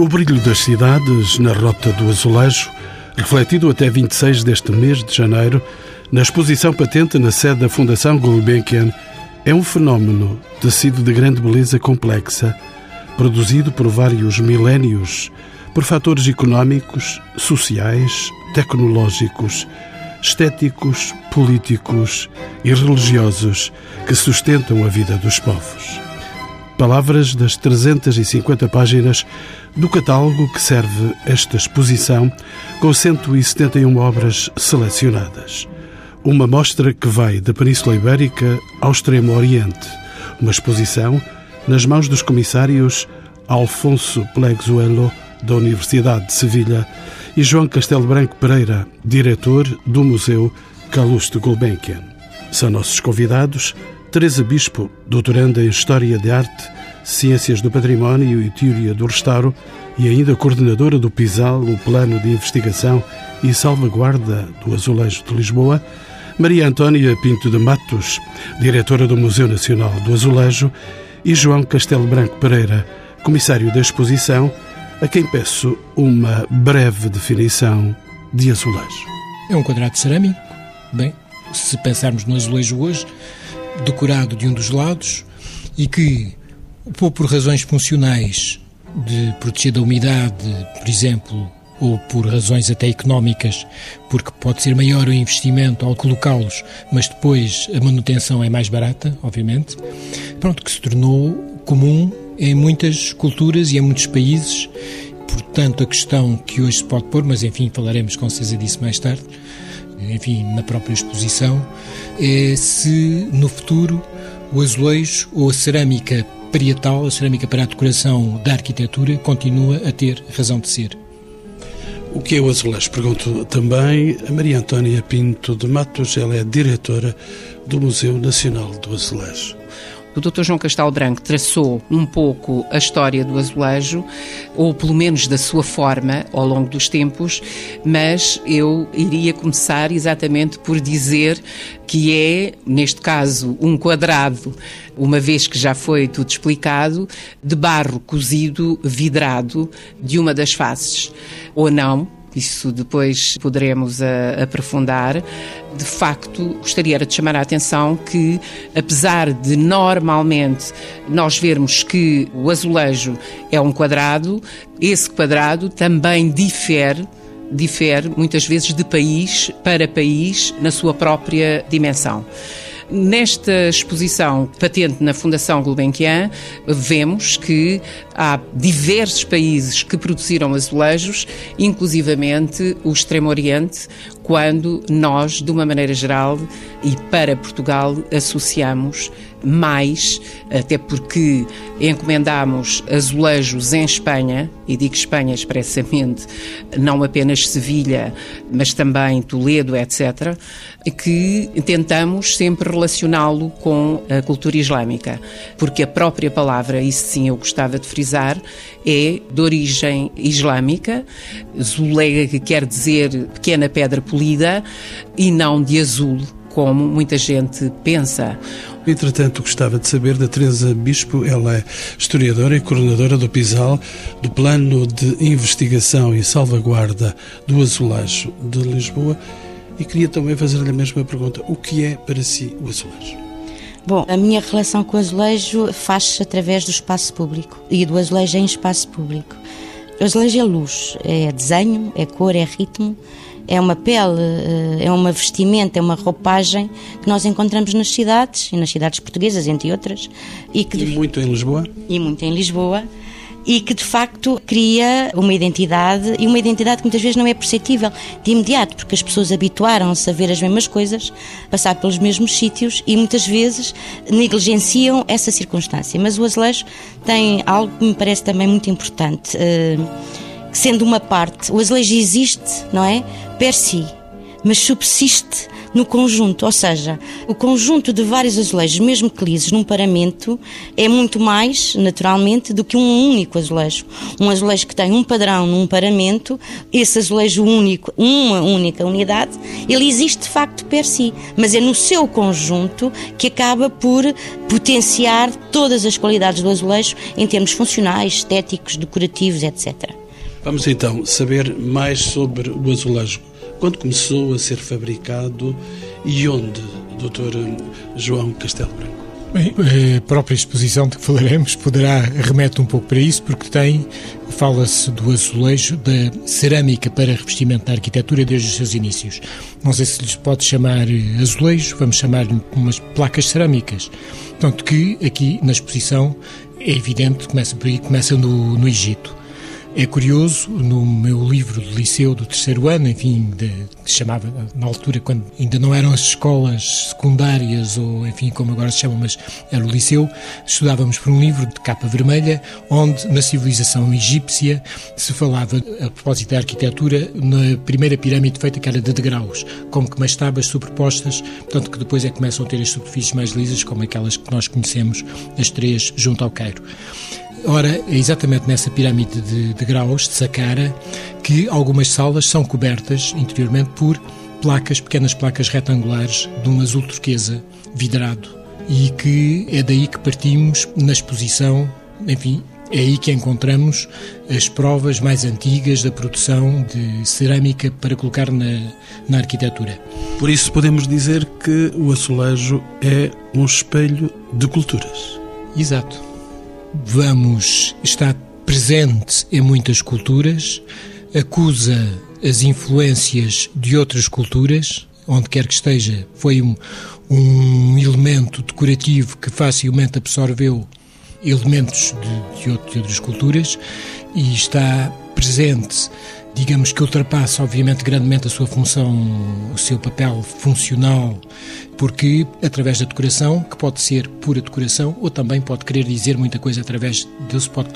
O brilho das cidades na rota do azulejo, refletido até 26 deste mês de janeiro, na exposição patente na sede da Fundação Gulbenkian, é um fenómeno tecido de grande beleza complexa, produzido por vários milénios, por fatores económicos, sociais, tecnológicos, estéticos, políticos e religiosos que sustentam a vida dos povos. Palavras das 350 páginas do catálogo que serve esta exposição, com 171 obras selecionadas. Uma mostra que vai da Península Ibérica ao Extremo Oriente. Uma exposição nas mãos dos comissários Alfonso Pleguzuelo, da Universidade de Sevilha, e João Castelo Branco Pereira, diretor do Museu Calouste Gulbenkian. São nossos convidados Teresa Bispo, doutoranda em História de Arte, Ciências do Património e Teoria do Restauro e ainda coordenadora do PISAL, o Plano de Investigação e Salvaguarda do Azulejo de Lisboa, Maria Antônia Pinto de Matos, diretora do Museu Nacional do Azulejo, e João Castelo Branco Pereira, comissário da exposição, a quem peço uma breve definição de azulejo. É um quadrado cerâmico, bem, se pensarmos no azulejo hoje, decorado de um dos lados e que, ou por razões funcionais de proteger da umidade, por exemplo, ou por razões até económicas, porque pode ser maior o investimento ao colocá-los, mas depois a manutenção é mais barata, obviamente. Pronto, que se tornou comum em muitas culturas e em muitos países. Portanto, a questão que hoje se pode pôr, mas enfim, falaremos com certeza disso mais tarde, enfim, na própria exposição, é se no futuro o azulejo ou a cerâmica parietal, a cerâmica para a decoração da arquitetura, continua a ter razão de ser. O que é o azulejo? Pergunto também a Maria Antônia Pinto de Matos, ela é diretora do Museu Nacional do Azulejo. O Dr. João Castelo Branco traçou um pouco a história do azulejo, ou pelo menos da sua forma ao longo dos tempos, mas eu iria começar exatamente por dizer que é, neste caso, um quadrado, uma vez que já foi tudo explicado, de barro cozido vidrado de uma das faces, ou não, isso depois poderemos eh, aprofundar. De facto, gostaria de chamar a atenção que, apesar de normalmente nós vermos que o azulejo é um quadrado, esse quadrado também difere difere muitas vezes de país para país na sua própria dimensão. Nesta exposição patente na Fundação Gulbenkian, vemos que há diversos países que produziram azulejos, inclusivamente o Extremo Oriente, quando nós, de uma maneira geral e para Portugal, associamos mais, até porque encomendamos azulejos em Espanha, e digo Espanha expressamente, não apenas Sevilha, mas também Toledo, etc., que tentamos sempre relacioná-lo com a cultura islâmica, porque a própria palavra, isso sim eu gostava de frisar, é de origem islâmica, zulega que quer dizer pequena pedra polida, e não de azul, como muita gente pensa. Entretanto, gostava de saber da Teresa Bispo, ela é historiadora e coordenadora do PISAL, do Plano de Investigação e Salvaguarda do Azulejo de Lisboa, e queria também fazer-lhe a mesma pergunta: o que é para si o azulejo? Bom, a minha relação com o azulejo faz-se através do espaço público e do azulejo em espaço público. O azulejo é luz, é desenho, é cor, é ritmo é uma pele, eh, é uma vestimenta, é uma roupagem que nós encontramos nas cidades, e nas cidades portuguesas, entre outras. E, que, e muito em Lisboa? E muito em Lisboa e que de facto cria uma identidade e uma identidade que muitas vezes não é perceptível de imediato, porque as pessoas habituaram-se a ver as mesmas coisas, passar pelos mesmos sítios e muitas vezes negligenciam essa circunstância. Mas o azulejo tem algo que me parece também muito importante. Sendo uma parte, o azulejo existe, não é? Per si, mas subsiste no conjunto, ou seja, o conjunto de vários azulejos, mesmo que lisos, num paramento, é muito mais, naturalmente, do que um único azulejo. Um azulejo que tem um padrão num paramento, esse azulejo único, uma única unidade, ele existe de facto per si, mas é no seu conjunto que acaba por potenciar todas as qualidades do azulejo em termos funcionais, estéticos, decorativos, etc. Vamos então saber mais sobre o azulejo. Quando começou a ser fabricado e onde, Dr. João Castelo Branco? Bem, a própria exposição de que falaremos poderá remete um pouco para isso, porque tem, fala-se do azulejo, da cerâmica para revestimento da arquitetura desde os seus inícios. Não sei se lhes pode chamar azulejo, vamos chamar-lhe umas placas cerâmicas. Portanto, que aqui na exposição é evidente, começa por aí, começa no, no Egito. É curioso, no meu livro de liceu do terceiro ano, enfim, de, que se chamava, na altura, quando ainda não eram as escolas secundárias, ou enfim, como agora se chama, mas era o liceu, estudávamos por um livro de capa vermelha, onde na civilização egípcia se falava, a propósito da arquitetura, na primeira pirâmide feita que era de degraus, como que umas tábuas superpostas, portanto que depois é que começam a ter as superfícies mais lisas, como aquelas que nós conhecemos, as três junto ao Cairo. Ora, é exatamente nessa pirâmide de, de graus, de Saqqara, que algumas salas são cobertas interiormente por placas, pequenas placas retangulares de um azul turquesa vidrado e que é daí que partimos na exposição, enfim, é aí que encontramos as provas mais antigas da produção de cerâmica para colocar na, na arquitetura. Por isso podemos dizer que o azulejo é um espelho de culturas. Exato vamos está presente em muitas culturas, acusa as influências de outras culturas, onde quer que esteja, foi um, um elemento decorativo que facilmente absorveu elementos de, de, outras culturas e está presente digamos que ultrapassa, obviamente, grandemente a sua função, o seu papel funcional, porque através da decoração, que pode ser pura decoração, ou também pode querer dizer muita coisa através de se, pode,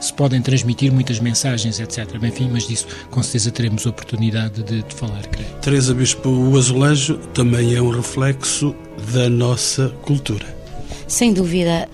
se podem transmitir muitas mensagens, etc. Enfim, mas disso com certeza teremos oportunidade de, de falar, creio. Teresa Bispo, o azulejo também é um reflexo da nossa cultura. Sem dúvida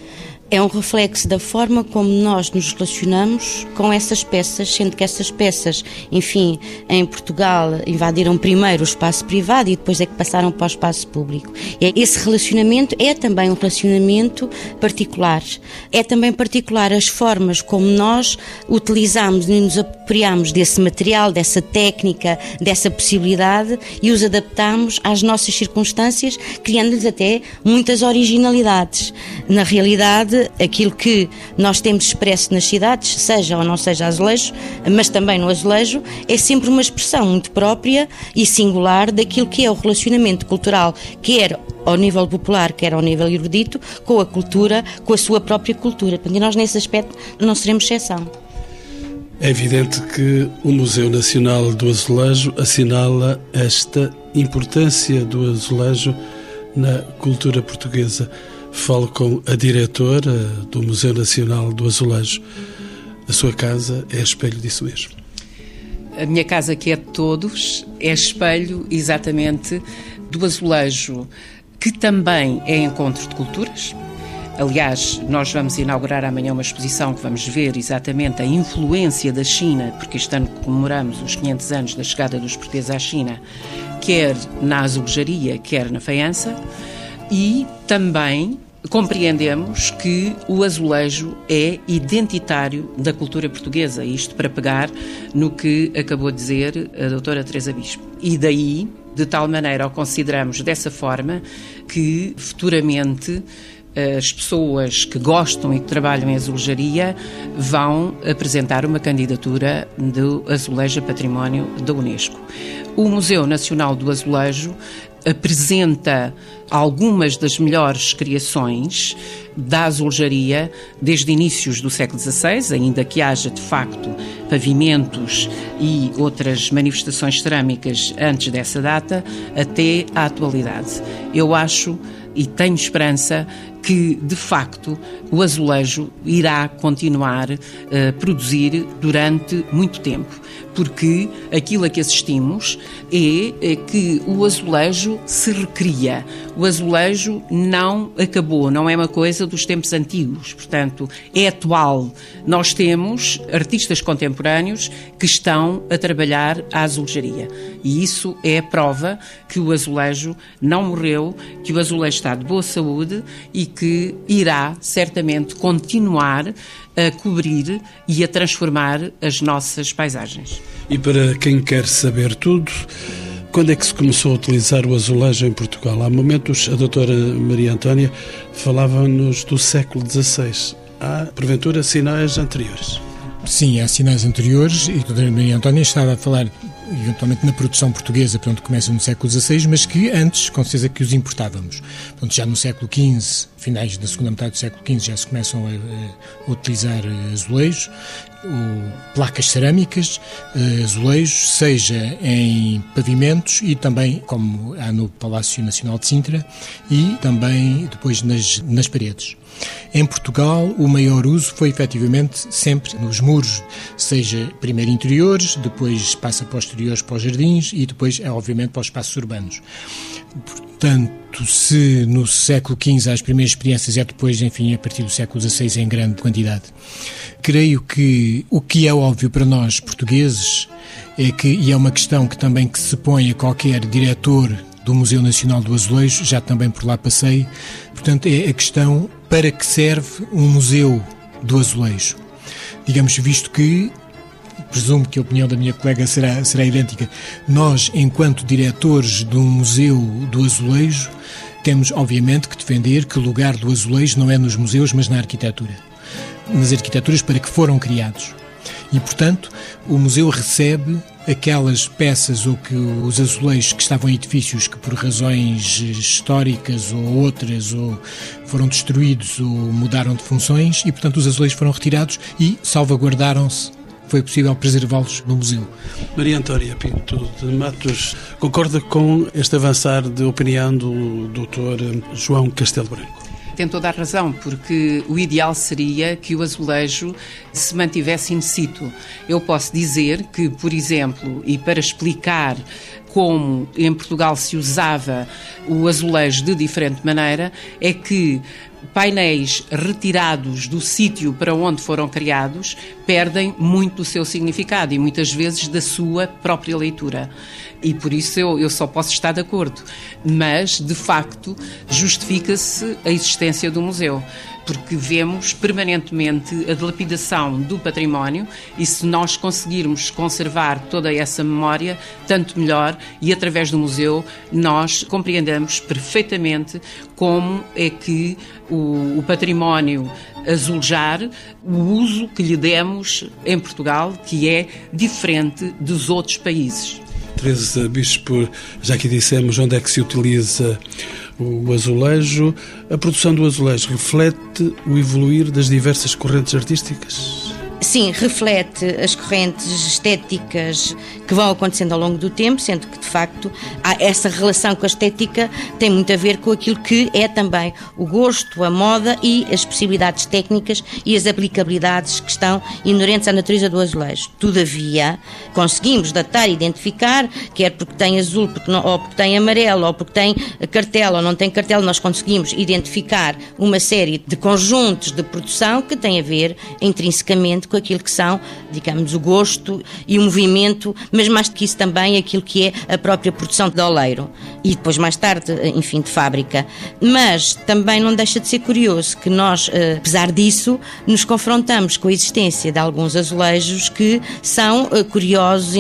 é um reflexo da forma como nós nos relacionamos com essas peças, sendo que essas peças, enfim, em Portugal invadiram primeiro o espaço privado e depois é que passaram para o espaço público. Esse relacionamento é também um relacionamento particular. É também particular as formas como nós utilizamos e nos apropriamos desse material, dessa técnica, dessa possibilidade e os adaptamos às nossas circunstâncias, criando-lhes até muitas originalidades. Na realidade, aquilo que nós temos expresso nas cidades, seja ou não seja azulejo, mas também no azulejo, é sempre uma expressão muito própria e singular daquilo que é o relacionamento cultural, quer ao nível popular, quer ao nível erudito, com a cultura, com a sua própria cultura. E nós, nesse aspecto, não seremos exceção. É evidente que o Museu Nacional do Azulejo assinala esta importância do azulejo na cultura portuguesa. Falo com a diretora do Museu Nacional do Azulejo. A sua casa é espelho disso mesmo. A minha casa, que é de todos, é espelho exatamente do azulejo, que também é encontro de culturas. Aliás, nós vamos inaugurar amanhã uma exposição que vamos ver exatamente a influência da China, porque este ano comemoramos os 500 anos da chegada dos portugueses à China, quer na azulejaria, quer na faiança, e também compreendemos que o azulejo é identitário da cultura portuguesa, isto para pegar no que acabou de dizer a doutora Teresa Bispo. E daí, de tal maneira, o consideramos dessa forma que futuramente as pessoas que gostam e que trabalham em azulejaria vão apresentar uma candidatura do Azulejo Património da Unesco. O Museu Nacional do Azulejo apresenta algumas das melhores criações da azulejaria desde inícios do século XVI, ainda que haja de facto pavimentos e outras manifestações cerâmicas antes dessa data, até à atualidade. Eu acho e tenho esperança que, de facto, o azulejo irá continuar a produzir durante muito tempo porque aquilo a que assistimos é, é que o azulejo se recria. O azulejo não acabou, não é uma coisa dos tempos antigos, portanto, é atual. Nós temos artistas contemporâneos que estão a trabalhar a azulejaria e isso é a prova que o azulejo não morreu, que o azulejo está de boa saúde e que irá certamente continuar a cobrir e a transformar as nossas paisagens. E para quem quer saber tudo, quando é que se começou a utilizar o azulejo em Portugal? Há momentos, a doutora Maria Antónia falava-nos do século XVI. Há, porventura, sinais anteriores? Sim, há sinais anteriores e a doutora Maria Antónia estava a falar eventualmente na produção portuguesa, portanto, começa no século XVI, mas que antes, com certeza, que os importávamos. Portanto, já no século XV, finais da segunda metade do século XV, já se começam a, a utilizar azulejos, placas cerâmicas, eh, azulejos, seja em pavimentos e também, como há no Palácio Nacional de Sintra, e também depois nas, nas paredes. Em Portugal, o maior uso foi efetivamente sempre nos muros, seja primeiro interiores, depois passa para para os jardins e depois, é, obviamente, para os espaços urbanos. Portanto, se no século XV as primeiras experiências é depois, enfim, a partir do século XVI em grande quantidade. Creio que o que é óbvio para nós portugueses é que, e é uma questão que também que se põe a qualquer diretor do Museu Nacional do Azulejo, já também por lá passei, portanto, é a questão para que serve um museu do azulejo. Digamos, visto que presumo que a opinião da minha colega será, será idêntica. Nós, enquanto diretores de um museu do azulejo, temos, obviamente, que defender que o lugar do azulejo não é nos museus, mas na arquitetura. Nas arquiteturas para que foram criados. E, portanto, o museu recebe aquelas peças ou que os azulejos que estavam em edifícios que por razões históricas ou outras ou foram destruídos ou mudaram de funções e portanto os azulejos foram retirados e salvaguardaram-se foi possível preservá-los no museu. Maria Antônia Pinto de Matos concorda com este avançar de opinião do Dr. João Castelo Branco? Tem toda a razão, porque o ideal seria que o azulejo se mantivesse in situ. Eu posso dizer que, por exemplo, e para explicar como em Portugal se usava o azulejo de diferente maneira, é que painéis retirados do sítio para onde foram criados perdem muito do seu significado e muitas vezes da sua própria leitura. E por isso eu, eu só posso estar de acordo. Mas, de facto, justifica-se a existência do museu porque vemos permanentemente a dilapidação do património e se nós conseguirmos conservar toda essa memória, tanto melhor, e através do museu nós compreendemos perfeitamente como é que o, o património azulejar, o uso que lhe demos em Portugal, que é diferente dos outros países. Teresa Bispo, já que dissemos onde é que se utiliza o azulejo, a produção do azulejo reflete o evoluir das diversas correntes artísticas? Sim, reflete as correntes estéticas que vão acontecendo ao longo do tempo, sendo que, de facto, essa relação com a estética tem muito a ver com aquilo que é também o gosto, a moda e as possibilidades técnicas e as aplicabilidades que estão inerentes à natureza do azulejo. Todavia, conseguimos datar e identificar, quer porque tem azul, porque não, ou porque tem amarelo, ou porque tem cartel ou não tem cartel, nós conseguimos identificar uma série de conjuntos de produção que têm a ver intrinsecamente com aquilo que são, digamos, o gosto e o movimento mas mais do que isso também aquilo que é a própria produção de oleiro e depois mais tarde, enfim, de fábrica. Mas também não deixa de ser curioso que nós, eh, apesar disso, nos confrontamos com a existência de alguns azulejos que são eh, curiosos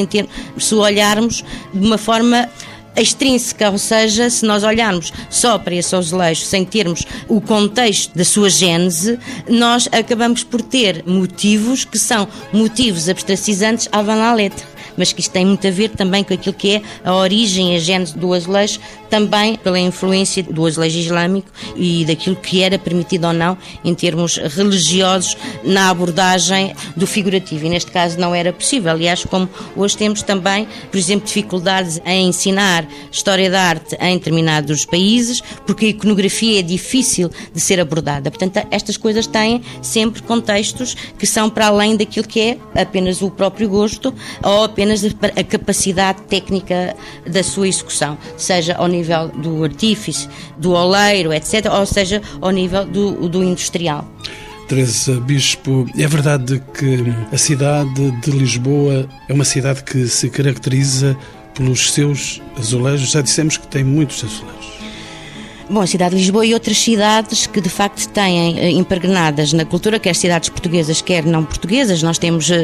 se olharmos de uma forma extrínseca, ou seja, se nós olharmos só para esse azulejo sem termos o contexto da sua gênese, nós acabamos por ter motivos que são motivos abstracizantes à van la lettre mas que isto tem muito a ver também com aquilo que é a origem, a gênese do azulejo, também pela influência do azulejo islâmico e daquilo que era permitido ou não em termos religiosos na abordagem do figurativo. E neste caso não era possível. Aliás, como hoje temos também, por exemplo, dificuldades em ensinar história da arte em determinados países, porque a iconografia é difícil de ser abordada. Portanto, estas coisas têm sempre contextos que são para além daquilo que é apenas o próprio gosto ou apenas a capacidade técnica da sua execução, seja ao do artífice, do oleiro, etc., ou seja, ao nível do, do industrial. Teresa Bispo, é verdade que a cidade de Lisboa é uma cidade que se caracteriza pelos seus azulejos. Já dissemos que tem muitos azulejos. Bom, a cidade de Lisboa e outras cidades que de facto têm eh, impregnadas na cultura, quer cidades portuguesas, quer não portuguesas. Nós temos uh,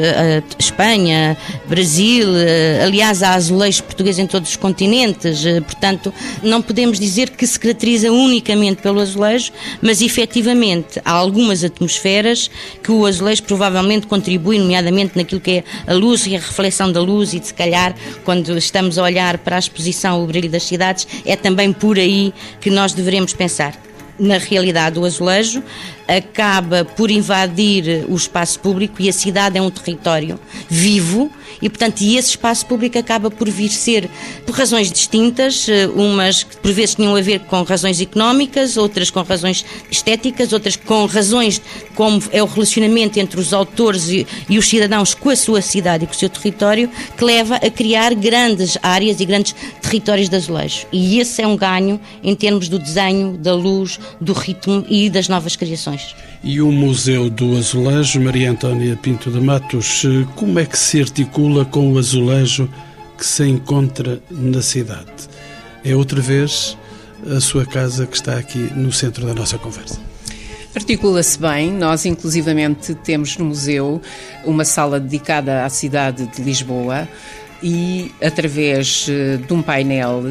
Espanha, Brasil, uh, aliás, há azulejos portugueses em todos os continentes, portanto, não podemos dizer que se caracteriza unicamente pelo azulejo, mas efetivamente há algumas atmosferas que o azulejo provavelmente contribui, nomeadamente naquilo que é a luz e a reflexão da luz, e de se calhar, quando estamos a olhar para a exposição O Brilho das Cidades, é também por aí que nós deveremos pensar. Na realidade, o azulejo acaba por invadir o espaço público e a cidade é um território vivo e, portanto, e esse espaço público acaba por vir ser por razões distintas, eh, umas que por vezes tinham a ver com razões económicas, outras com razões estéticas, outras com razões como é o relacionamento entre os autores e, e os cidadãos com a sua cidade e com o seu território, que leva a criar grandes áreas e grandes territórios de azulejo. E esse é um ganho em termos do desenho, da luz, do ritmo e das novas criações. E o Museu do Azulejo, Maria Antónia Pinto de Matos, como é que se articula com o azulejo que se encontra na cidade? É outra vez a sua casa que está aqui no centro da nossa conversa. Articula-se bem, nós inclusivamente temos no museu uma sala dedicada à cidade de Lisboa e através eh, de um painel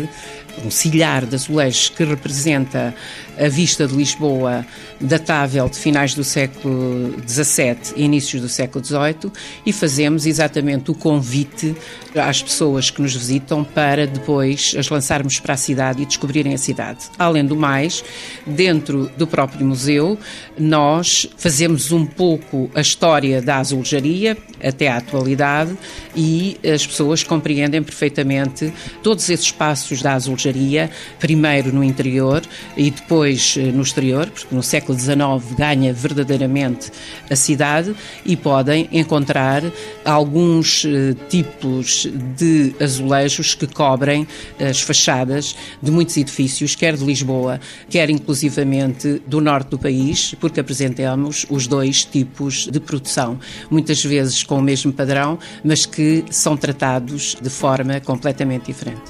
um cilhar de azulejos que representa a vista de Lisboa datável de finais do século XVII e inícios do século XVIII e fazemos exatamente o convite às pessoas que nos visitam para depois as lançarmos para a cidade e descobrirem a cidade. Além do mais, dentro do próprio museu, nós fazemos um pouco a história da azulejaria até à atualidade e as pessoas compreendem perfeitamente todos esses passos da azulejaria, primeiro no interior e depois eh, no exterior, porque no século XIX ganha verdadeiramente a cidade e podem encontrar alguns eh, tipos de azulejos que cobrem as fachadas de muitos edifícios, quer de Lisboa, quer inclusivamente do norte do país, porque apresentamos os dois tipos de produção, muitas vezes com o mesmo padrão, mas que são tratados de forma completamente diferente.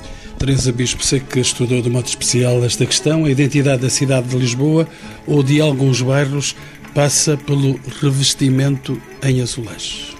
Teresa Bispo, sei que estudou de modo especial esta questão, a identidade da cidade de Lisboa ou de alguns bairros passa pelo revestimento em azulejos.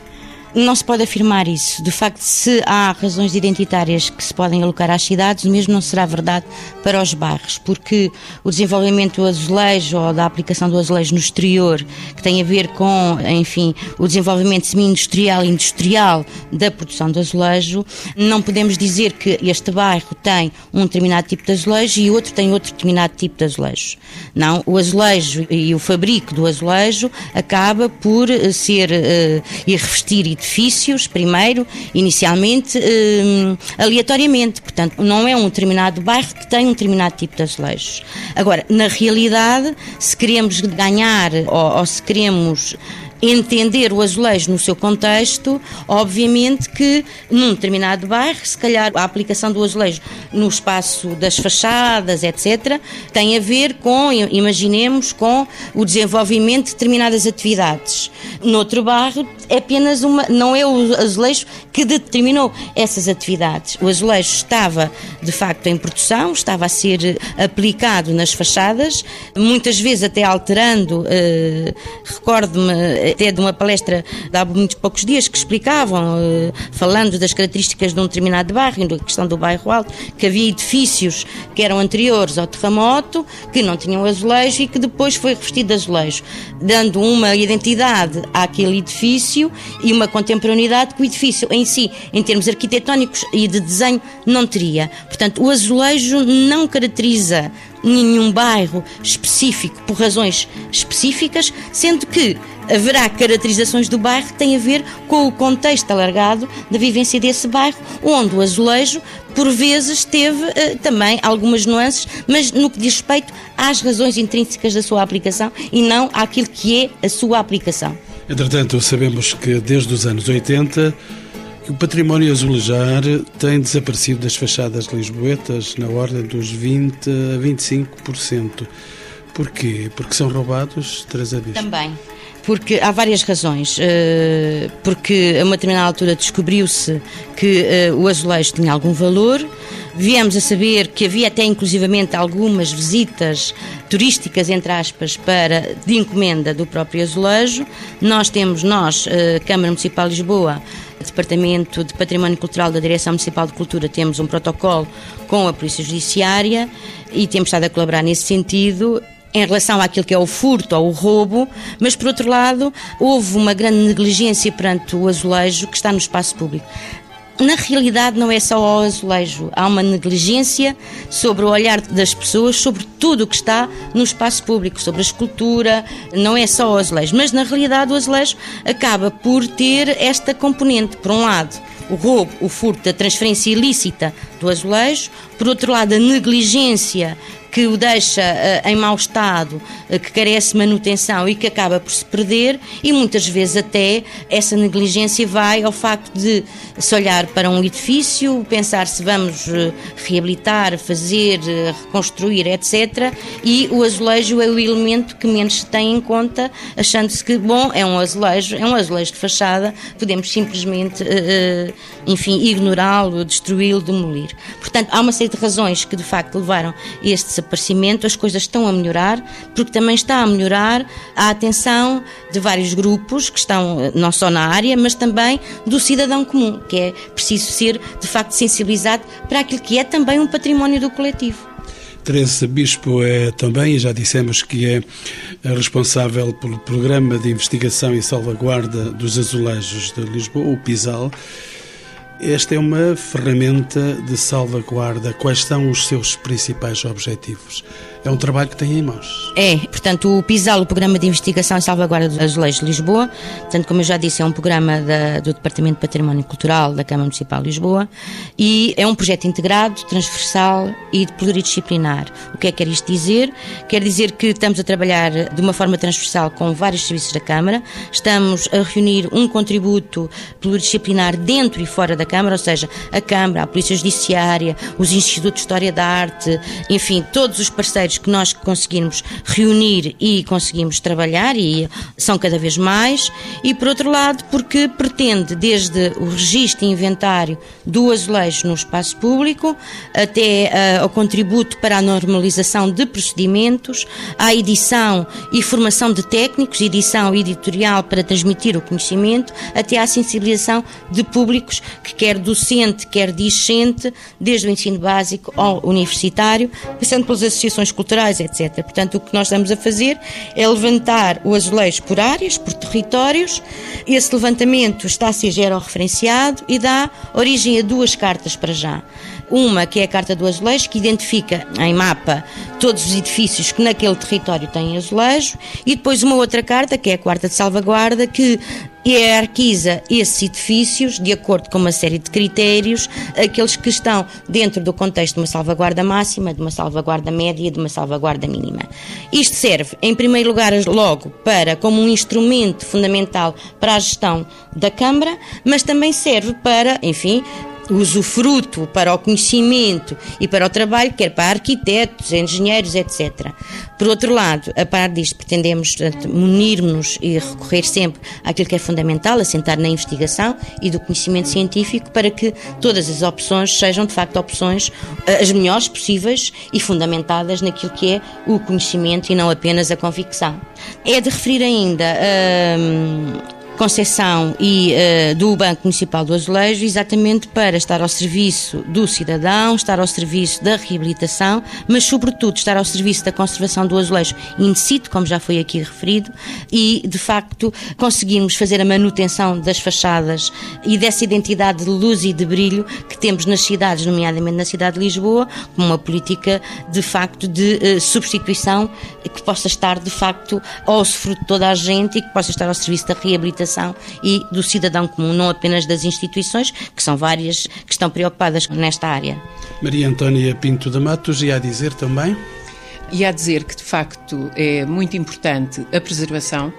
Não se pode afirmar isso. De facto, se há razões identitárias que se podem alocar às cidades, mesmo não será verdade para os bairros, porque o desenvolvimento do azulejo ou da aplicação do azulejo no exterior, que tem a ver com, enfim, o desenvolvimento semi-industrial e industrial da produção do azulejo, não podemos dizer que este bairro tem um determinado tipo de azulejo e outro tem outro determinado tipo de azulejo. Não, o azulejo e o fabrico do azulejo acaba por ser uh, e revestir edifícios, primeiro, inicialmente, eh, aleatoriamente. Portanto, não é um determinado bairro que tem um determinado tipo de azulejos. Agora, na realidade, se queremos ganhar ou, ou se queremos entender o azulejo no seu contexto, obviamente que num determinado bairro, se calhar a aplicação do azulejo no espaço das fachadas, etc., tem a ver com, imaginemos, com o desenvolvimento de determinadas atividades. Noutro bairro é apenas uma, não é o azulejo que determinou essas atividades. O azulejo estava, de facto, em produção, estava a ser aplicado nas fachadas, muitas vezes até alterando, eh, recordo-me até de uma palestra de há muitos poucos dias que explicavam, eh, falando das características de um determinado bairro, da questão do bairro alto, que havia edifícios que eram anteriores ao terremoto, que não tinham azulejo e que depois foi revestido de azulejo, dando uma identidade àquele edifício e uma contemporaneidade que o edifício em si, em termos arquitetónicos e de desenho, não teria. Portanto, o azulejo não caracteriza nenhum bairro específico por razões específicas, sendo que haverá caracterizações do bairro que têm a ver com o contexto alargado da vivência desse bairro, onde o azulejo, por vezes, teve uh, também algumas nuances, mas no que diz respeito às razões intrínsecas da sua aplicação e não àquilo que é a sua aplicação. Entretanto, sabemos que desde os anos 80 o património azulejar tem desaparecido das fachadas lisboetas na ordem dos 20 a 25%. Porquê? Porque são roubados três avisos? Também. Porque há várias razões. Eh, porque a uma determinada altura descobriu-se que eh, o azulejo tinha algum valor. Viemos a saber que havia até inclusivamente algumas visitas turísticas, entre aspas, para, de encomenda do próprio azulejo. Nós temos, nós, eh, Câmara Municipal de Lisboa, Departamento de Património Cultural da Direção Municipal de Cultura, temos um protocolo com a Polícia Judiciária e temos estado a colaborar nesse sentido em relação àquilo que é o furto ou o roubo, mas por outro lado houve uma grande negligência perante o azulejo que está no espaço público. Na realidade, não é só o azulejo, há uma negligência sobre o olhar das pessoas, sobre tudo o que está no espaço público, sobre a escultura, não é só o azulejo, mas na realidade o azulejo acaba por ter esta componente. Por um lado, o roubo, o furto, a transferência ilícita do azulejo, por outro lado, a negligência que o deixa uh, em mau estado, uh, que carece de manutenção e que acaba por se perder, e muitas vezes até essa negligência vai ao facto de se olhar para um edifício, pensar se vamos uh, reabilitar, fazer, reconstruir, etc. E o azulejo é o elemento que menos se tem em conta, achando-se que, bom, é um azulejo, é um azulejo de fachada, podemos simplesmente, enfim, ignorá-lo, destruí-lo, demolir. Portanto, há uma série de razões que de facto levaram a este desaparecimento, as coisas estão a melhorar, porque também está a melhorar a atenção de vários grupos que estão eh, não só na área, mas também do cidadão comum, que é preciso ser de facto sensibilizado para aquilo que é também um património do coletivo. Teresa Bispo é também, e já dissemos que é responsável pelo Programa de Investigação e Salvaguarda dos Azulejos de Lisboa, o PISAL. Esta é uma ferramenta de salvaguarda. Quais são os seus principais objetivos? É um trabalho que tem em mãos. É, portanto, o PISAL, o Programa de Investigação e Salvaguarda dos Azulejos de Lisboa, portanto, como eu já disse, é um programa da, do Departamento de Património Cultural da Câmara Municipal de Lisboa e é um projeto integrado, transversal e pluridisciplinar. O que é que quer isto dizer? Quer dizer que estamos a trabalhar de uma forma transversal com vários serviços da Câmara, estamos a reunir um contributo pluridisciplinar dentro e fora da Câmara, ou seja, a Câmara, a Polícia Judiciária, os Institutos de História da Arte, enfim, todos os parceiros que nós conseguimos reunir e conseguimos trabalhar, e são cada vez mais, e por outro lado, porque pretende, desde o registro e inventário do azulejo no espaço público, até uh, ao contributo para a normalização de procedimentos, à edição e formação de técnicos, edição editorial para transmitir o conhecimento, até à sensibilização de públicos, que quer docente, quer discente, desde o ensino básico ao universitário, passando pelas associações culturais etc. Portanto, o que nós estamos a fazer é levantar o azulejo por áreas, por territórios. Esse levantamento está a ser georreferenciado e dá origem a duas cartas para já. Uma que é a Carta do Azulejo, que identifica em mapa todos os edifícios que naquele território têm azulejo, e depois uma outra carta, que é a Quarta de Salvaguarda, que hierarquiza esses edifícios de acordo com uma série de critérios, aqueles que estão dentro do contexto de uma salvaguarda máxima, de uma salvaguarda média de uma salvaguarda mínima. Isto serve, em primeiro lugar, logo para como um instrumento fundamental para a gestão da Câmara, mas também serve para, enfim, usufruto para o conhecimento e para o trabalho, quer para arquitetos, engenheiros, etc. Por outro lado, a par disto, pretendemos munir-nos e recorrer sempre àquilo que é fundamental, assentar na investigação e do conhecimento científico para que todas as opções sejam, de facto, opções eh, as melhores possíveis e fundamentadas naquilo que é o conhecimento e não apenas a convicção. É de referir ainda. Hum, concessão e uh, do Banco Municipal do Azulejo, exatamente para estar ao serviço do cidadão, estar ao serviço da reabilitação, mas sobretudo estar ao serviço da conservação do azulejo in situ, como já foi aqui referido, e de facto conseguirmos fazer a manutenção das fachadas e dessa identidade de luz e de brilho que temos nas cidades, nomeadamente na cidade de Lisboa, como uma política de facto de uh, substituição que possa estar de facto ao fruto de toda a gente e que possa estar ao serviço da reabilitação e do cidadão comum, não apenas das instituições, que são várias que estão preocupadas nesta área. Maria Antónia Pinto da Matos, ia dizer também? E a dizer que, de facto, é muito importante a preservação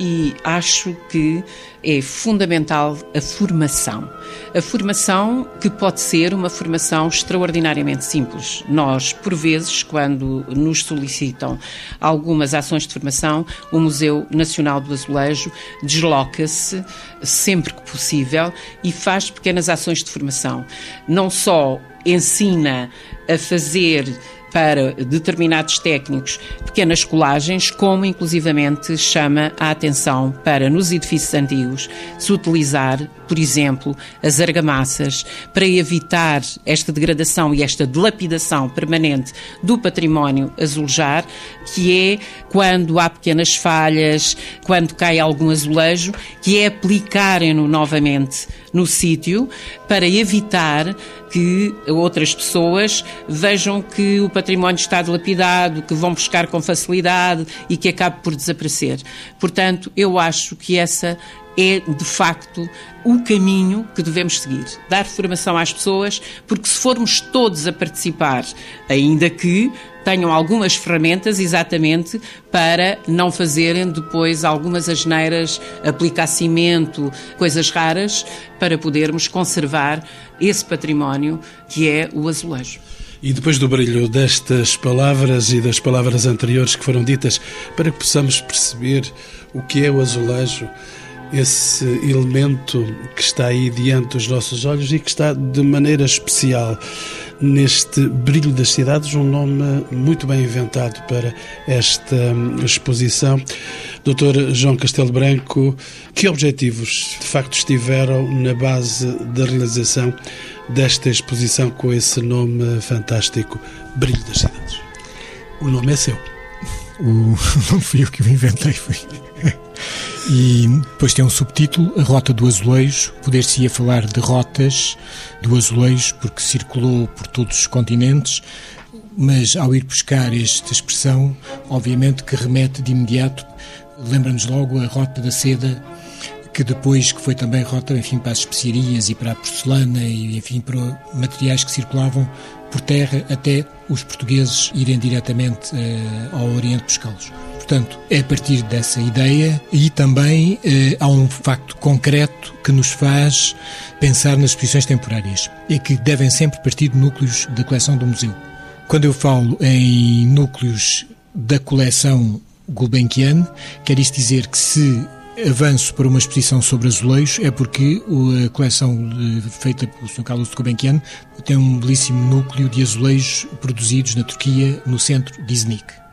e acho que é fundamental a formação. A formação que pode ser uma formação extraordinariamente simples. Nós, por vezes, quando nos solicitam algumas ações de formação, o Museu Nacional do Azulejo desloca-se sempre que possível e faz pequenas ações de formação. Não só ensina a fazer para determinados técnicos. Pequenas colagens, como inclusivamente chama a atenção para nos edifícios antigos se utilizar, por exemplo, as argamassas para evitar esta degradação e esta dilapidação permanente do património azulejar, que é quando há pequenas falhas, quando cai algum azulejo, que é aplicarem-no novamente no sítio para evitar que outras pessoas vejam que o património está dilapidado, que vão buscar com facilidade e que acabe por desaparecer. Portanto, eu acho que essa é de facto o caminho que devemos seguir. Dar formação às pessoas, porque se formos todos a participar, ainda que tenham algumas ferramentas exatamente para não fazerem depois algumas asneiras, aplicar cimento, coisas raras, para podermos conservar esse património que é o azulejo. E depois do brilho destas palavras e das palavras anteriores que foram ditas, para que possamos perceber o que é o azulejo, esse elemento que está aí diante dos nossos olhos e que está de maneira especial neste Brilho das Cidades, um nome muito bem inventado para esta exposição. Doutor João Castelo Branco, que objetivos de facto estiveram na base da realização desta exposição com esse nome fantástico, Brilho das Cidades? O nome é seu. O, não fui eu que o inventei, foi. E depois tem um subtítulo, A Rota do Azulejo. Poder-se-ia falar de rotas do azulejo, porque circulou por todos os continentes, mas ao ir buscar esta expressão, obviamente que remete de imediato, lembra-nos logo a Rota da Seda, que depois que foi também rota, enfim, para as especiarias e para a porcelana e, enfim, para materiais que circulavam por terra até os portugueses irem diretamente uh, ao Oriente buscá-los. Portanto, é a partir dessa ideia e também eh, há um facto concreto que nos faz pensar nas exposições temporárias e que devem sempre partir de núcleos da coleção do museu. Quando eu falo em núcleos da coleção Gulbenkian, quer isto dizer que se avanço para uma exposição sobre azulejos é porque a coleção eh, feita pelo Sr. Carlos de Gulbenkian tem um belíssimo núcleo de azulejos produzidos na Turquia, no centro de Iznik.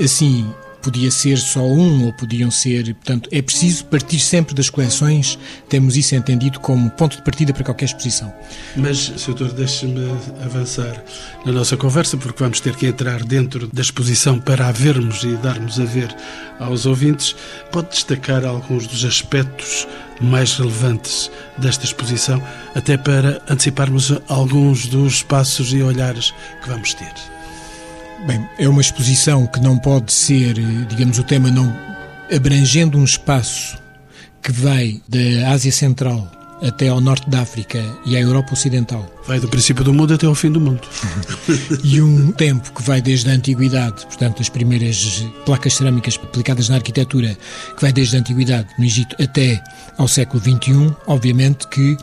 Assim, podia ser só um ou podiam ser. Portanto, é preciso partir sempre das coleções, temos isso entendido como ponto de partida para qualquer exposição. Mas, Sr. deixe-me avançar na nossa conversa, porque vamos ter que entrar dentro da exposição para a vermos e darmos a ver aos ouvintes. Pode destacar alguns dos aspectos mais relevantes desta exposição, até para anteciparmos alguns dos passos e olhares que vamos ter. Bem, é uma exposição que não pode ser, digamos, o tema não abrangendo um espaço que vai da Ásia Central até ao norte da África e à Europa Ocidental. Vai do princípio do mundo até ao fim do mundo. e um tempo que vai desde a Antiguidade, portanto, as primeiras placas cerâmicas aplicadas na arquitetura, que vai desde a Antiguidade no Egito até ao século XXI, obviamente que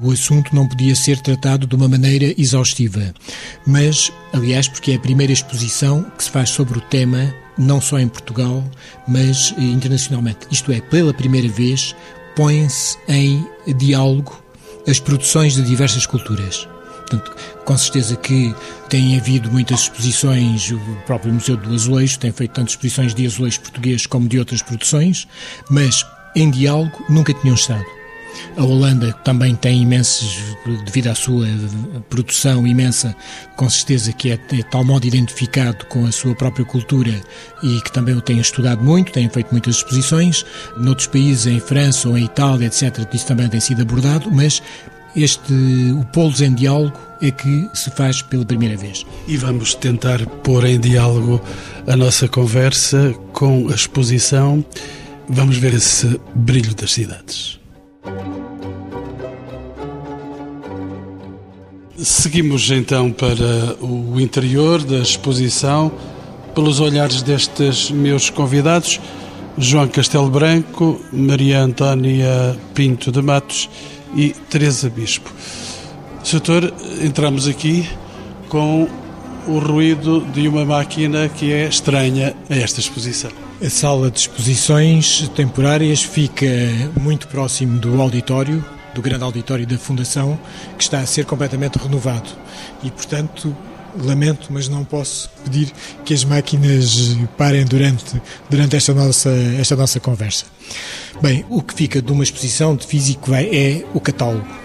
O assunto não podia ser tratado de uma maneira exaustiva, mas, aliás, porque é a primeira exposição que se faz sobre o tema, não só em Portugal, mas internacionalmente. Isto é, pela primeira vez, põem-se em diálogo as produções de diversas culturas. Portanto, com certeza que tem havido muitas exposições, o próprio Museu do Azulejo tem feito tanto exposições de azulejo português como de outras produções, mas em diálogo nunca tinham estado. A Holanda também tem imensos, devido à sua produção imensa, com certeza que é de tal modo identificado com a sua própria cultura e que também o tem estudado muito, tem feito muitas exposições. Noutros países, em França ou em Itália, etc., isso também tem sido abordado, mas este, o Polos em Diálogo, é que se faz pela primeira vez. E vamos tentar pôr em diálogo a nossa conversa com a exposição. Vamos ver esse brilho das cidades. Seguimos então para o interior da exposição, pelos olhares destes meus convidados, João Castelo Branco, Maria Antónia Pinto de Matos e Teresa Bispo. Doutor, entramos aqui com o ruído de uma máquina que é estranha a esta exposição. A sala de exposições temporárias fica muito próximo do auditório, do grande auditório da Fundação, que está a ser completamente renovado. E, portanto, lamento, mas não posso pedir que as máquinas parem durante, durante esta, nossa, esta nossa conversa. Bem, o que fica de uma exposição de físico é o catálogo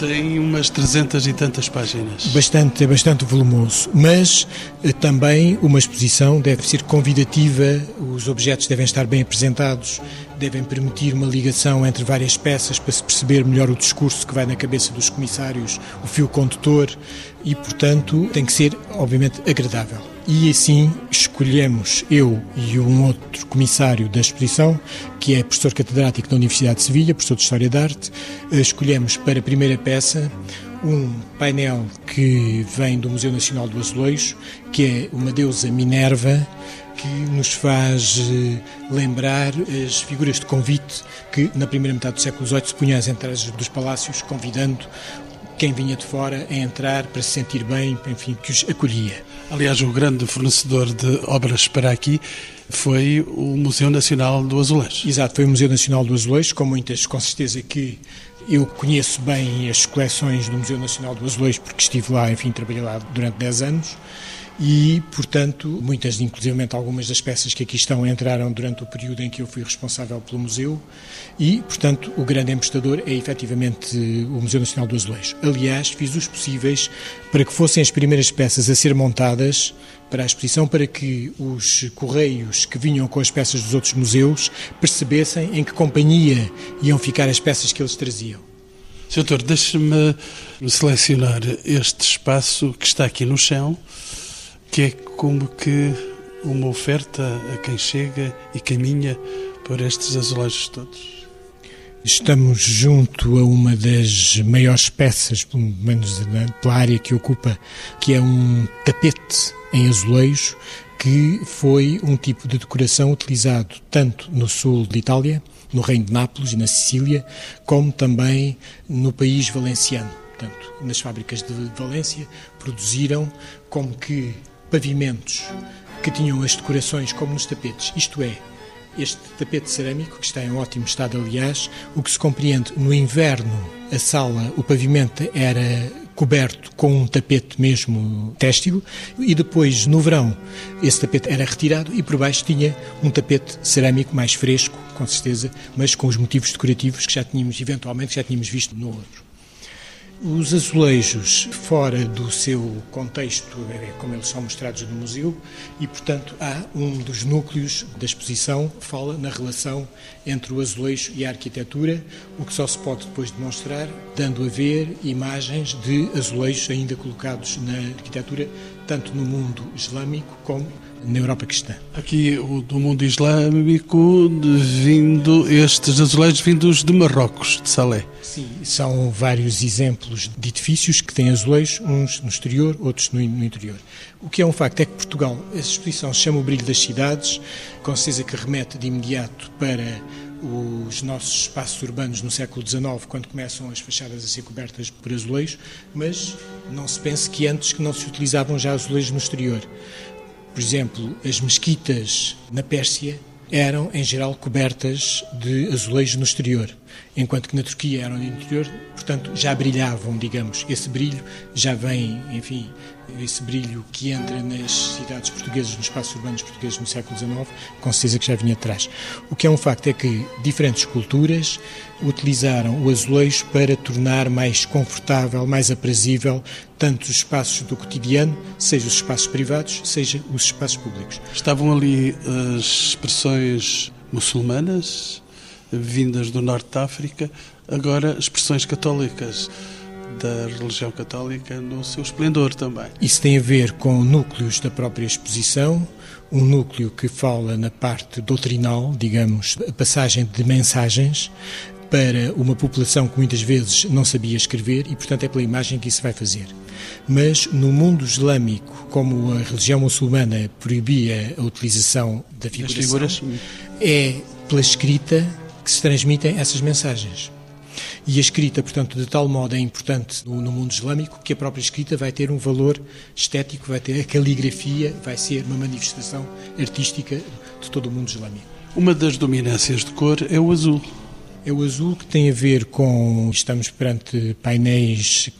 tem umas 300 e tantas páginas. Bastante, é bastante volumoso, mas eh, também uma exposição deve ser convidativa, os objetos devem estar bem apresentados, devem permitir uma ligação entre várias peças para se perceber melhor o discurso que vai na cabeça dos comissários, o fio condutor e, portanto, tem que ser, obviamente, agradável. E assim escolhemos, eu e um outro comissário da exposição, que é professor catedrático da Universidade de Sevilha, professor de História da Arte, eh, escolhemos para a primeira peça um painel que vem do Museu Nacional do Azulejo, que é uma deusa Minerva, que nos faz eh, lembrar as figuras de convite que na primeira metade do século XVIII se punham às entradas dos palácios, convidando quem vinha de fora a entrar para se sentir bem, enfim, que os acolhia. Aliás, o grande fornecedor de obras para aqui foi o Museu Nacional do Azulejo. Exato, foi o Museu Nacional do Azulejo, com muitas, com certeza que eu conheço bem as coleções do Museu Nacional do Azulejo, porque estive lá, enfim, trabalhei lá durante 10 anos e, portanto, muitas, inclusivamente algumas das peças que aqui estão, entraram durante o período em que eu fui responsável pelo museu e, portanto, o grande emprestador é efetivamente o Museu Nacional do Azulejo. Aliás, fiz os possíveis para que fossem as primeiras peças a ser montadas para a exposição, para que os correios que vinham com as peças dos outros museus percebessem em que companhia iam ficar as peças que eles traziam. Doutor, deixe-me selecionar este espaço que está aqui no chão que é como que uma oferta a quem chega e caminha por estes azulejos todos. Estamos junto a uma das maiores peças, pelo menos pela área que ocupa, que é um tapete em azulejo, que foi um tipo de decoração utilizado tanto no sul de Itália, no Reino de Nápoles e na Sicília, como também no país valenciano. Portanto, nas fábricas de Valência produziram como que pavimentos que tinham as decorações como nos tapetes, isto é, este tapete cerâmico, que está em ótimo estado, aliás, o que se compreende no inverno, a sala, o pavimento era coberto com um tapete mesmo têxtil e depois no verão esse tapete era retirado e por baixo tinha um tapete cerâmico mais fresco, com certeza, mas com os motivos decorativos que já tínhamos eventualmente já tínhamos visto no outro. Os azulejos, fora do seu contexto, é como eles são mostrados no museu, e, portanto, há um dos núcleos da exposição fala na relação entre o azulejo e a arquitetura, o que só se pode depois demonstrar dando a ver imagens de azulejos ainda colocados na arquitetura, tanto no mundo islâmico como na Europa cristã. Aqui do mundo islâmico, vindo estes azulejos vindos de Marrocos, de Salé. Sim, são vários exemplos de edifícios que têm azulejos, uns no exterior, outros no, interior. O que é um facto é que Portugal, essa exposição chama O Brilho das Cidades, com certeza que remete de imediato para os nossos espaços urbanos no século XIX, quando começam as fachadas a ser cobertas por azulejos, mas não se pense que antes que não se utilizavam já azulejos no exterior. Por exemplo, as mesquitas na Pérsia eram, em geral, cobertas de azulejos no exterior, enquanto que na Turquia eram no interior, portanto, já brilhavam, digamos. Esse brilho já vem, enfim, esse brilho que entra nas cidades portuguesas, nos espaços urbanos portugueses no século XIX, com certeza que já vinha atrás. O que é um facto é que diferentes culturas utilizaram o azulejo para tornar mais confortável, mais aprazível, tanto os espaços do cotidiano, seja os espaços privados, seja os espaços públicos. Estavam ali as expressões muçulmanas, vindas do norte da África, agora expressões católicas da religião católica no seu esplendor também. Isso tem a ver com núcleos da própria exposição, um núcleo que fala na parte doutrinal, digamos, a passagem de mensagens para uma população que muitas vezes não sabia escrever e, portanto, é pela imagem que isso vai fazer. Mas no mundo islâmico, como a religião muçulmana proibia a utilização da figuração, é pela escrita que se transmitem essas mensagens. E a escrita, portanto, de tal modo é importante no, no, mundo islâmico que a própria escrita vai ter um valor estético, vai ter a caligrafia, vai ser uma manifestação artística de todo o mundo islâmico. Uma das dominâncias de cor é o azul. É o azul que tem a ver com. Estamos perante painéis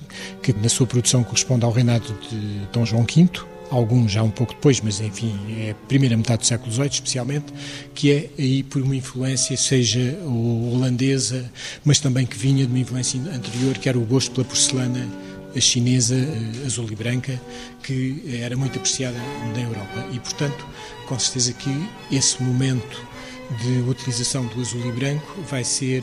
que, na sua produção, corresponde ao reinado de Dom João V, alguns já um pouco depois, mas enfim, é a primeira metade do século XVIII especialmente, que é aí por uma influência, seja holandesa, mas também que vinha de uma influência anterior, que era o gosto pela porcelana chinesa, eh, azul e branca, que era muito apreciada na Europa. E, portanto, com certeza que esse momento de utilização do azul e branco vai ser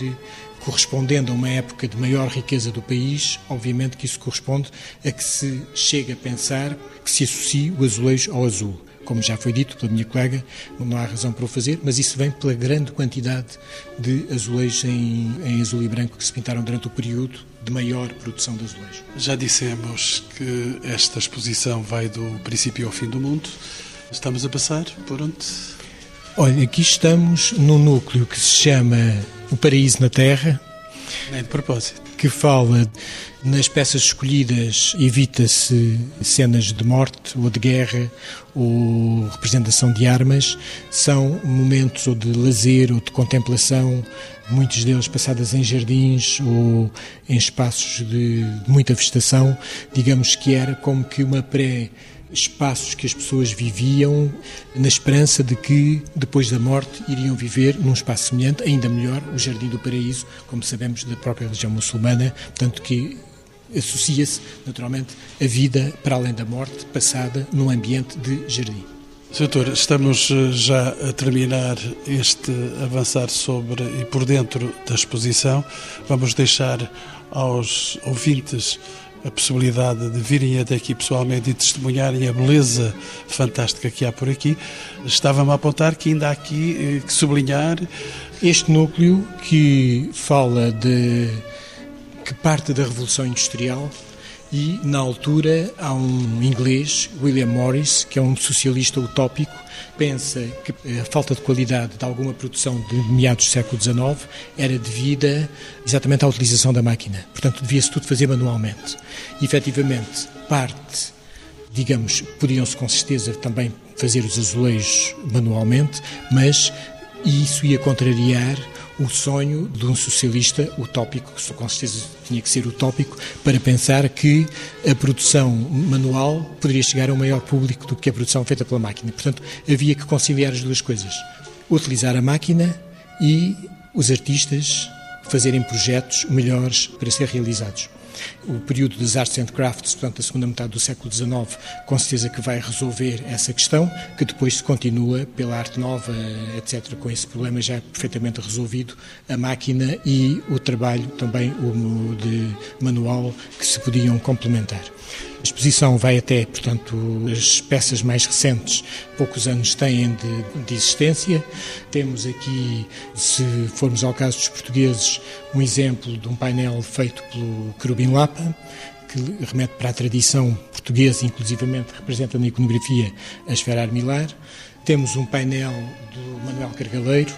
correspondendo a uma época de maior riqueza do país, obviamente que isso corresponde a que se chega a pensar que se associe o azulejo ao azul. Como já foi dito pela minha colega, não há razão para o fazer, mas isso vem pela grande quantidade de azulejos em, em azul e branco que se pintaram durante o período de maior produção de azulejo. Já dissemos que esta exposição vai do princípio ao fim do mundo. Estamos a passar por onde? Olha, aqui estamos no núcleo que se chama O Paraíso na Terra. Nem de propósito. Que fala nas peças escolhidas, evita-se cenas de morte ou de guerra ou representação de armas. São momentos ou de lazer ou de contemplação, muitos deles passados em jardins ou em espaços de muita vegetação. Digamos que era como que uma pré espaços que as pessoas viviam na esperança de que, depois da morte, iriam viver num espaço semelhante, ainda melhor, o Jardim do Paraíso, como sabemos da própria religião muçulmana, portanto que associa-se naturalmente a vida para além da morte, passada num ambiente de jardim. Doutor, estamos eh, já a terminar este avançar sobre e por dentro da exposição. Vamos deixar aos ouvintes a possibilidade de virem até aqui pessoalmente e testemunharem a beleza fantástica que há por aqui, estava-me a apontar que ainda há aqui eh, que sublinhar. Este núcleo que fala de. que parte da Revolução Industrial e, na altura, há um inglês, William Morris, que é um socialista utópico, pensa que a falta de qualidade de alguma produção de meados do século XIX era devida exatamente à utilização da máquina. Portanto, devia-se tudo fazer manualmente. E, efetivamente, parte, digamos, podiam-se com certeza também fazer os azulejos manualmente, mas isso ia contrariar o sonho de um socialista utópico, que com certeza tinha que ser utópico, para pensar que a produção manual poderia chegar a um maior público do que a produção feita pela máquina. Portanto, havia que conciliar as duas coisas: utilizar a máquina e os artistas fazerem projetos melhores para ser realizados o período das Arts and Crafts, portanto, a segunda metade do século XIX, com certeza que vai resolver essa questão, que depois se continua pela arte nova, etc., com esse problema já perfeitamente resolvido, a máquina e o trabalho também o de manual que se podiam complementar. A exposição vai até, portanto, as peças mais recentes, poucos anos têm de, de existência. Temos aqui, se formos ao caso dos portugueses, um exemplo de um painel feito pelo Querubim Lapa, que remete para a tradição portuguesa, inclusivamente representa na iconografia a esfera armilar. Temos um painel do Manuel Cargaleiro,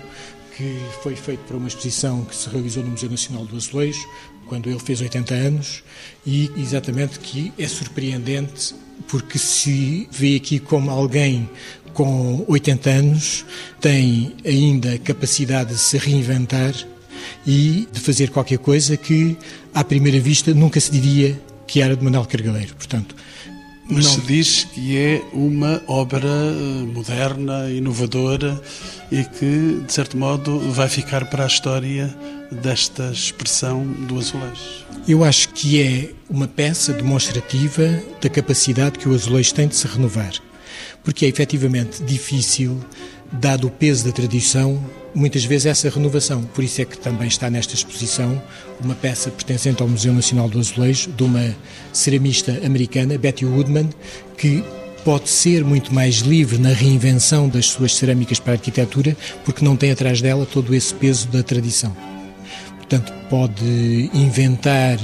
que foi feito para uma exposição que se realizou no Museu Nacional do Azulejo, quando ele fez 80 anos, e exatamente que é surpreendente porque se vê aqui como alguém com 80 anos tem ainda capacidade de se reinventar e de fazer qualquer coisa que, à primeira vista, nunca se diria que era de Manuel Cargaleiro. Portanto, mas não... se diz que é uma obra eh, moderna, inovadora e que, de certo modo, vai ficar para a história desta expressão do azulejo. Eu acho que é uma peça demonstrativa da capacidade que o azulejo tem de se renovar, porque é efetivamente difícil dado o peso da tradição, muitas vezes essa renovação. Por isso é que também está nesta exposição uma peça pertencente ao Museu Nacional do Azulejo, de uma ceramista americana, Betty Woodman, que pode ser muito mais livre na reinvenção das suas cerâmicas para a arquitetura, porque não tem atrás dela todo esse peso da tradição. Portanto, pode inventar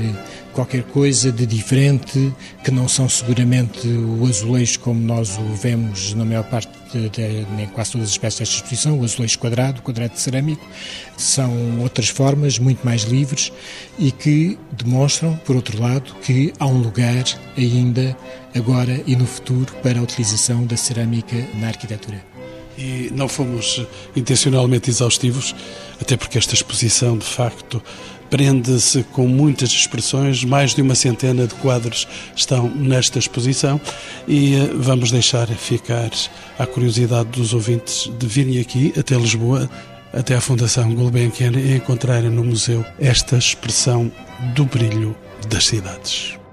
qualquer coisa de diferente, que não são seguramente o azulejo como nós o vemos na maior parte, de, de, em quase todas as peças desta exposição, o azulejo quadrado, o quadrado de cerâmico, são outras formas muito mais livres e que demonstram, por outro lado, que há um lugar ainda agora e no futuro para a utilização da cerâmica na arquitetura. E não fomos intencionalmente exaustivos, até porque esta exposição, de facto, prende-se com muitas expressões, mais de uma centena de quadros estão nesta exposição e eh, vamos deixar ficar a curiosidade dos ouvintes de virem aqui até Lisboa, até a Fundação Gulbenkian e encontrarem no museu esta expressão do brilho das cidades.